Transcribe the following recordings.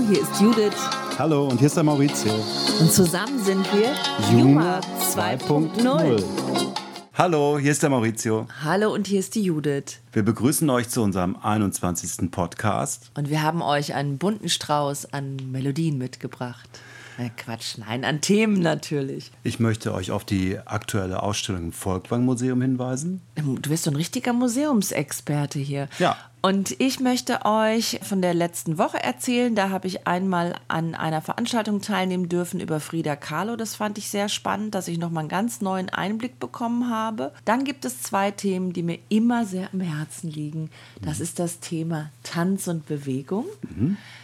Hallo, hier ist Judith. Hallo, und hier ist der Maurizio. Und zusammen sind wir Juma 2.0. Hallo, hier ist der Maurizio. Hallo, und hier ist die Judith. Wir begrüßen euch zu unserem 21. Podcast. Und wir haben euch einen bunten Strauß an Melodien mitgebracht. Äh, Quatsch, nein, an Themen natürlich. Ich möchte euch auf die aktuelle Ausstellung im Volkwang Museum hinweisen. Du bist so ein richtiger Museumsexperte hier. Ja. Und ich möchte euch von der letzten Woche erzählen. Da habe ich einmal an einer Veranstaltung teilnehmen dürfen über Frida Kahlo. Das fand ich sehr spannend, dass ich nochmal einen ganz neuen Einblick bekommen habe. Dann gibt es zwei Themen, die mir immer sehr am Herzen liegen. Das ist das Thema Tanz und Bewegung.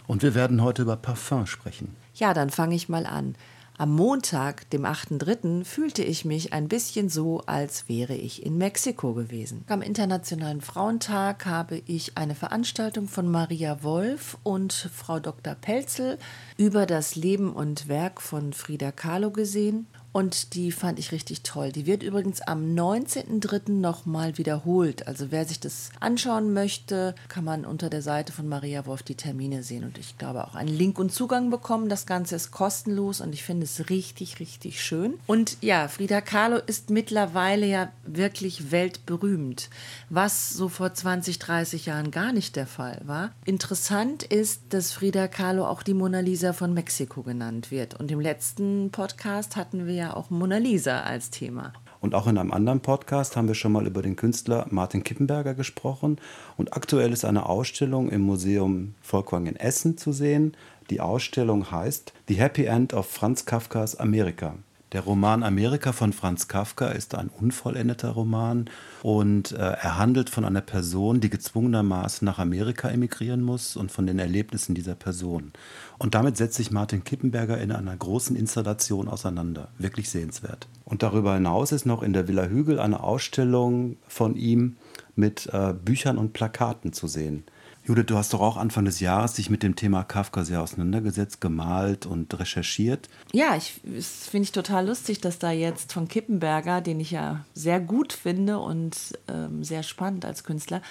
Und wir werden heute über Parfum sprechen. Ja, dann fange ich mal an. Am Montag, dem 8.3., fühlte ich mich ein bisschen so, als wäre ich in Mexiko gewesen. Am Internationalen Frauentag habe ich eine Veranstaltung von Maria Wolf und Frau Dr. Pelzel über das Leben und Werk von Frida Kahlo gesehen. Und die fand ich richtig toll. Die wird übrigens am 19.03. nochmal wiederholt. Also wer sich das anschauen möchte, kann man unter der Seite von Maria Wolf die Termine sehen. Und ich glaube auch einen Link und Zugang bekommen. Das Ganze ist kostenlos und ich finde es richtig, richtig schön. Und ja, Frida Kahlo ist mittlerweile ja wirklich weltberühmt, was so vor 20, 30 Jahren gar nicht der Fall war. Interessant ist, dass Frida Kahlo auch die Mona Lisa von Mexiko genannt wird. Und im letzten Podcast hatten wir ja auch Mona Lisa als Thema. Und auch in einem anderen Podcast haben wir schon mal über den Künstler Martin Kippenberger gesprochen. Und aktuell ist eine Ausstellung im Museum Volkwang in Essen zu sehen. Die Ausstellung heißt The Happy End of Franz Kafkas Amerika. Der Roman Amerika von Franz Kafka ist ein unvollendeter Roman und äh, er handelt von einer Person, die gezwungenermaßen nach Amerika emigrieren muss und von den Erlebnissen dieser Person. Und damit setzt sich Martin Kippenberger in einer großen Installation auseinander. Wirklich sehenswert. Und darüber hinaus ist noch in der Villa Hügel eine Ausstellung von ihm mit äh, Büchern und Plakaten zu sehen. Judith, du hast doch auch Anfang des Jahres dich mit dem Thema Kafka sehr auseinandergesetzt, gemalt und recherchiert. Ja, ich das finde ich total lustig, dass da jetzt von Kippenberger, den ich ja sehr gut finde und ähm, sehr spannend als Künstler,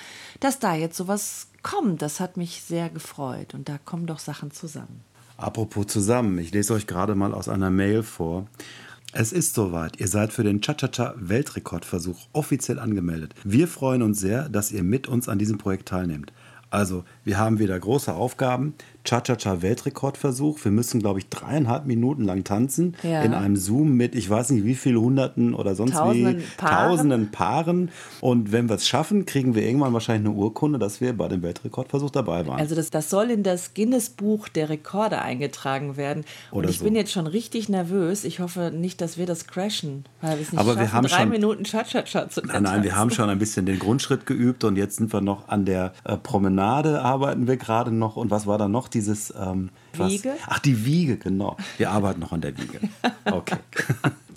dass da jetzt sowas kommt. Das hat mich sehr gefreut und da kommen doch Sachen zusammen. Apropos zusammen, ich lese euch gerade mal aus einer Mail vor. Es ist soweit. Ihr seid für den Cha-Cha-Cha-Weltrekordversuch offiziell angemeldet. Wir freuen uns sehr, dass ihr mit uns an diesem Projekt teilnehmt. Also, wir haben wieder große Aufgaben. Cha-Cha-Cha-Weltrekordversuch. Wir müssen, glaube ich, dreieinhalb Minuten lang tanzen. Ja. In einem Zoom mit, ich weiß nicht, wie viel Hunderten oder sonst Tausenden wie Paaren. Tausenden Paaren. Und wenn wir es schaffen, kriegen wir irgendwann wahrscheinlich eine Urkunde, dass wir bei dem Weltrekordversuch dabei waren. Also das, das soll in das Guinness-Buch der Rekorde eingetragen werden. Und Oder ich so. bin jetzt schon richtig nervös. Ich hoffe nicht, dass wir das crashen, weil wir es nicht Aber wir schaffen, haben drei schon- Minuten Cha-Cha-Cha zu Nein, nein, wir haben schon ein bisschen den Grundschritt geübt und jetzt sind wir noch an der äh, Promenade, arbeiten wir gerade noch. Und was war da noch? Dieses. Ähm, was? Wiege? Ach, die Wiege, genau. Wir arbeiten noch an der Wiege. Okay.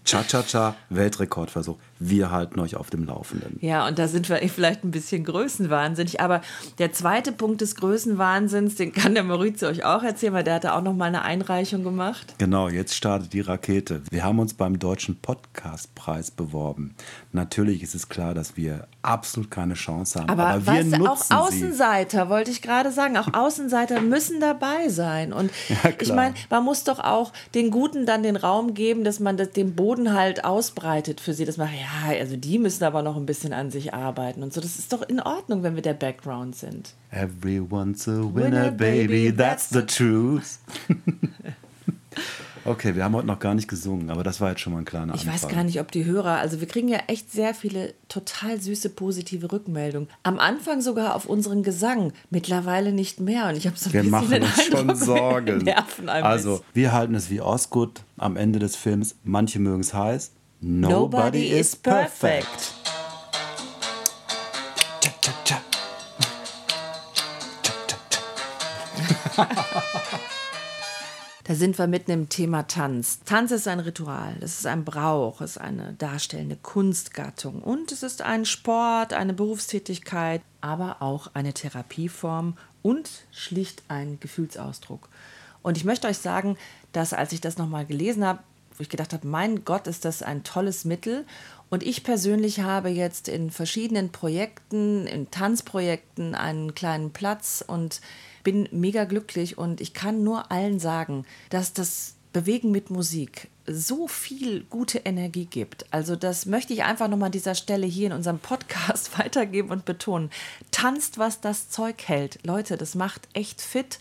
Cha-Cha-Cha, Weltrekordversuch. Wir halten euch auf dem Laufenden. Ja, und da sind wir vielleicht ein bisschen größenwahnsinnig. Aber der zweite Punkt des Größenwahnsinns, den kann der Maurizio euch auch erzählen, weil der hat da auch noch mal eine Einreichung gemacht. Genau, jetzt startet die Rakete. Wir haben uns beim Deutschen Podcastpreis beworben. Natürlich ist es klar, dass wir absolut keine Chance haben. Aber, Aber, wir weißt du, auch nutzen sie. Außenseiter, wollte ich gerade sagen, auch Außenseiter müssen dabei sein. Und Ja, ich meine, man muss doch auch den Guten dann den Raum geben, dass man das, den Boden halt ausbreitet für sie. Dass man, ja, also die müssen aber noch ein bisschen an sich arbeiten und so. Das ist doch in Ordnung, wenn wir der Background sind. Everyone's a winner, Winner, baby, that's the truth. okay, wir haben heute noch gar nicht gesungen, aber das war jetzt schon mal ein kleiner Ich Anfang. weiß gar nicht, ob die Hörer, also wir kriegen ja echt sehr viele total süße, positive Rückmeldungen. Am Anfang sogar auf unseren Gesang, mittlerweile nicht mehr. Und ich habe so ein Wir bisschen machen den uns schon Eindruck, wir Sorgen. nerven ein Also, bisschen. wir halten es wie Osgood am Ende des Films. Manche mögen es heiß. Nobody, Nobody is is perfect. perfect. Da sind wir mitten im Thema Tanz. Tanz ist ein Ritual, es ist ein Brauch, es ist eine darstellende Kunstgattung und es ist ein Sport, eine Berufstätigkeit, aber auch eine Therapieform und schlicht ein Gefühlsausdruck. Und ich möchte euch sagen, dass als ich das nochmal gelesen habe, wo ich gedacht habe, mein Gott, ist das ein tolles Mittel. Und ich persönlich habe jetzt in verschiedenen Projekten, in Tanzprojekten einen kleinen Platz und bin mega glücklich und ich kann nur allen sagen, dass das Bewegen mit Musik so viel gute Energie gibt. Also das möchte ich einfach nochmal an dieser Stelle hier in unserem Podcast weitergeben und betonen. Tanzt, was das Zeug hält. Leute, das macht echt fit.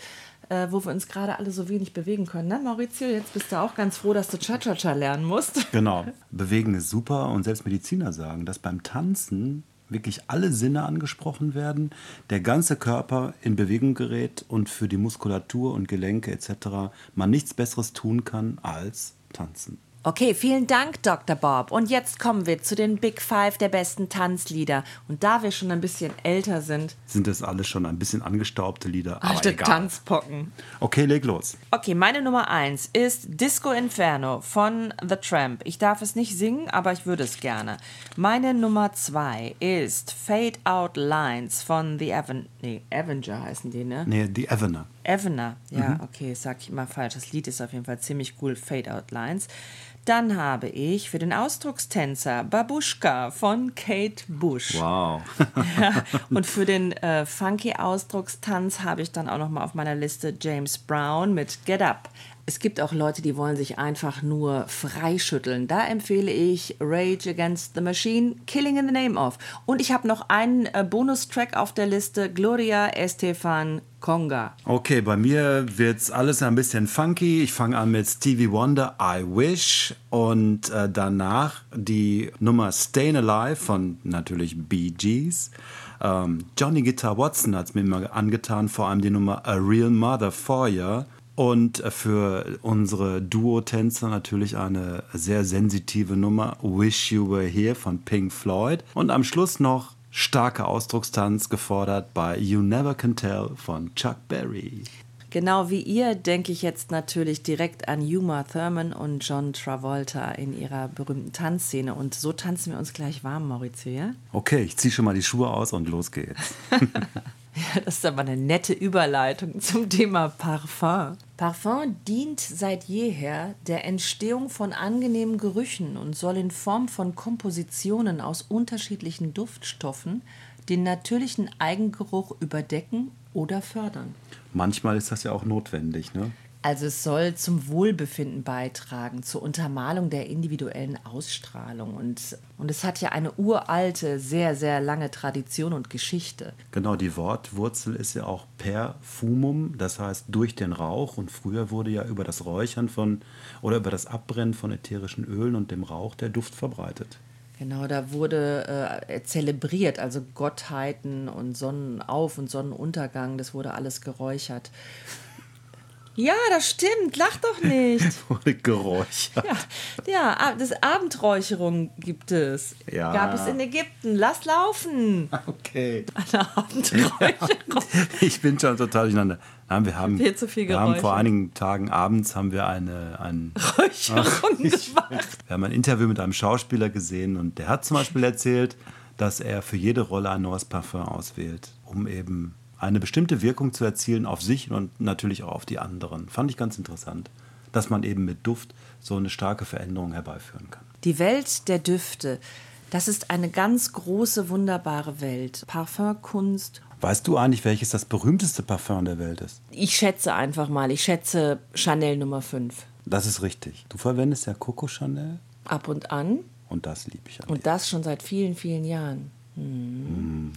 Äh, wo wir uns gerade alle so wenig bewegen können. Ne, Maurizio, jetzt bist du auch ganz froh, dass du Cha-Cha-Cha lernen musst. Genau. Bewegen ist super und selbst Mediziner sagen, dass beim Tanzen wirklich alle Sinne angesprochen werden, der ganze Körper in Bewegung gerät und für die Muskulatur und Gelenke etc. man nichts Besseres tun kann als tanzen. Okay, vielen Dank, Dr. Bob. Und jetzt kommen wir zu den Big Five der besten Tanzlieder. Und da wir schon ein bisschen älter sind, sind das alles schon ein bisschen angestaubte Lieder. Alte Tanzpocken. Okay, leg los. Okay, meine Nummer eins ist Disco Inferno von The Tramp. Ich darf es nicht singen, aber ich würde es gerne. Meine Nummer zwei ist Fade Out Lines von The Aven nee, Avenger heißen die, ne? Nee, The Avenger. Avenger, ja, mhm. okay, sag ich immer falsch. Das Lied ist auf jeden Fall ziemlich cool, Fade Out Lines. Dann habe ich für den Ausdruckstänzer Babuschka von Kate Bush. Wow. ja, und für den äh, funky Ausdruckstanz habe ich dann auch noch mal auf meiner Liste James Brown mit Get Up. Es gibt auch Leute, die wollen sich einfach nur freischütteln. Da empfehle ich Rage Against the Machine, Killing in the Name of. Und ich habe noch einen äh, Bonustrack auf der Liste, Gloria Estefan Conga. Okay, bei mir wird es alles ein bisschen funky. Ich fange an mit Stevie Wonder, I Wish. Und äh, danach die Nummer Stayin' Alive von natürlich Bee Gees. Ähm, Johnny Guitar Watson hat es mir immer angetan, vor allem die Nummer A Real Mother for You. Und für unsere Duo-Tänzer natürlich eine sehr sensitive Nummer, Wish You Were Here von Pink Floyd. Und am Schluss noch starker Ausdruckstanz gefordert bei You Never Can Tell von Chuck Berry. Genau wie ihr denke ich jetzt natürlich direkt an Uma Thurman und John Travolta in ihrer berühmten Tanzszene. Und so tanzen wir uns gleich warm, Maurizio, ja? Okay, ich ziehe schon mal die Schuhe aus und los geht's. Ja, das ist aber eine nette Überleitung zum Thema Parfum. Parfum dient seit jeher der Entstehung von angenehmen Gerüchen und soll in Form von Kompositionen aus unterschiedlichen Duftstoffen den natürlichen Eigengeruch überdecken oder fördern. Manchmal ist das ja auch notwendig, ne? Also es soll zum Wohlbefinden beitragen, zur Untermalung der individuellen Ausstrahlung. Und, und es hat ja eine uralte, sehr, sehr lange Tradition und Geschichte. Genau, die Wortwurzel ist ja auch perfumum, das heißt durch den Rauch. Und früher wurde ja über das Räuchern von oder über das Abbrennen von ätherischen Ölen und dem Rauch der Duft verbreitet. Genau, da wurde äh, zelebriert, also Gottheiten und Sonnenauf- und Sonnenuntergang, das wurde alles geräuchert. Ja, das stimmt. Lach doch nicht. Geräucher. Ja, ja, das Abendräucherung gibt es. Ja. Gab es in Ägypten. Lass laufen. Okay. Eine Abendräucherung. ich bin schon total durcheinander. Nein, wir haben, Viel zu viel wir haben vor einigen Tagen abends haben wir eine ein, Räucherung gemacht. Wir haben ein Interview mit einem Schauspieler gesehen und der hat zum Beispiel erzählt, dass er für jede Rolle ein neues Parfum auswählt, um eben eine bestimmte Wirkung zu erzielen auf sich und natürlich auch auf die anderen. Fand ich ganz interessant, dass man eben mit Duft so eine starke Veränderung herbeiführen kann. Die Welt der Düfte, das ist eine ganz große, wunderbare Welt. Parfumkunst. Weißt du eigentlich, welches das berühmteste Parfum der Welt ist? Ich schätze einfach mal, ich schätze Chanel Nummer 5. Das ist richtig. Du verwendest ja Coco Chanel? Ab und an. Und das liebe ich an Und das schon seit vielen, vielen Jahren. Hm.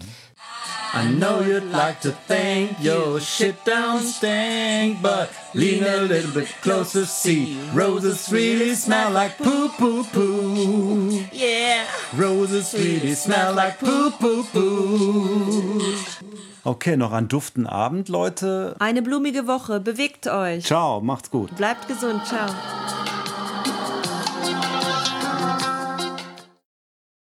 I know you'd like to think your shit don't stink, but lean a little bit closer, see roses really smell like poo poo poo. Yeah. Roses really smell like poo poo poo. Okay, noch einen duften Abend, Leute. Eine blumige Woche. Bewegt euch. Ciao, macht's gut. Bleibt gesund. Ciao.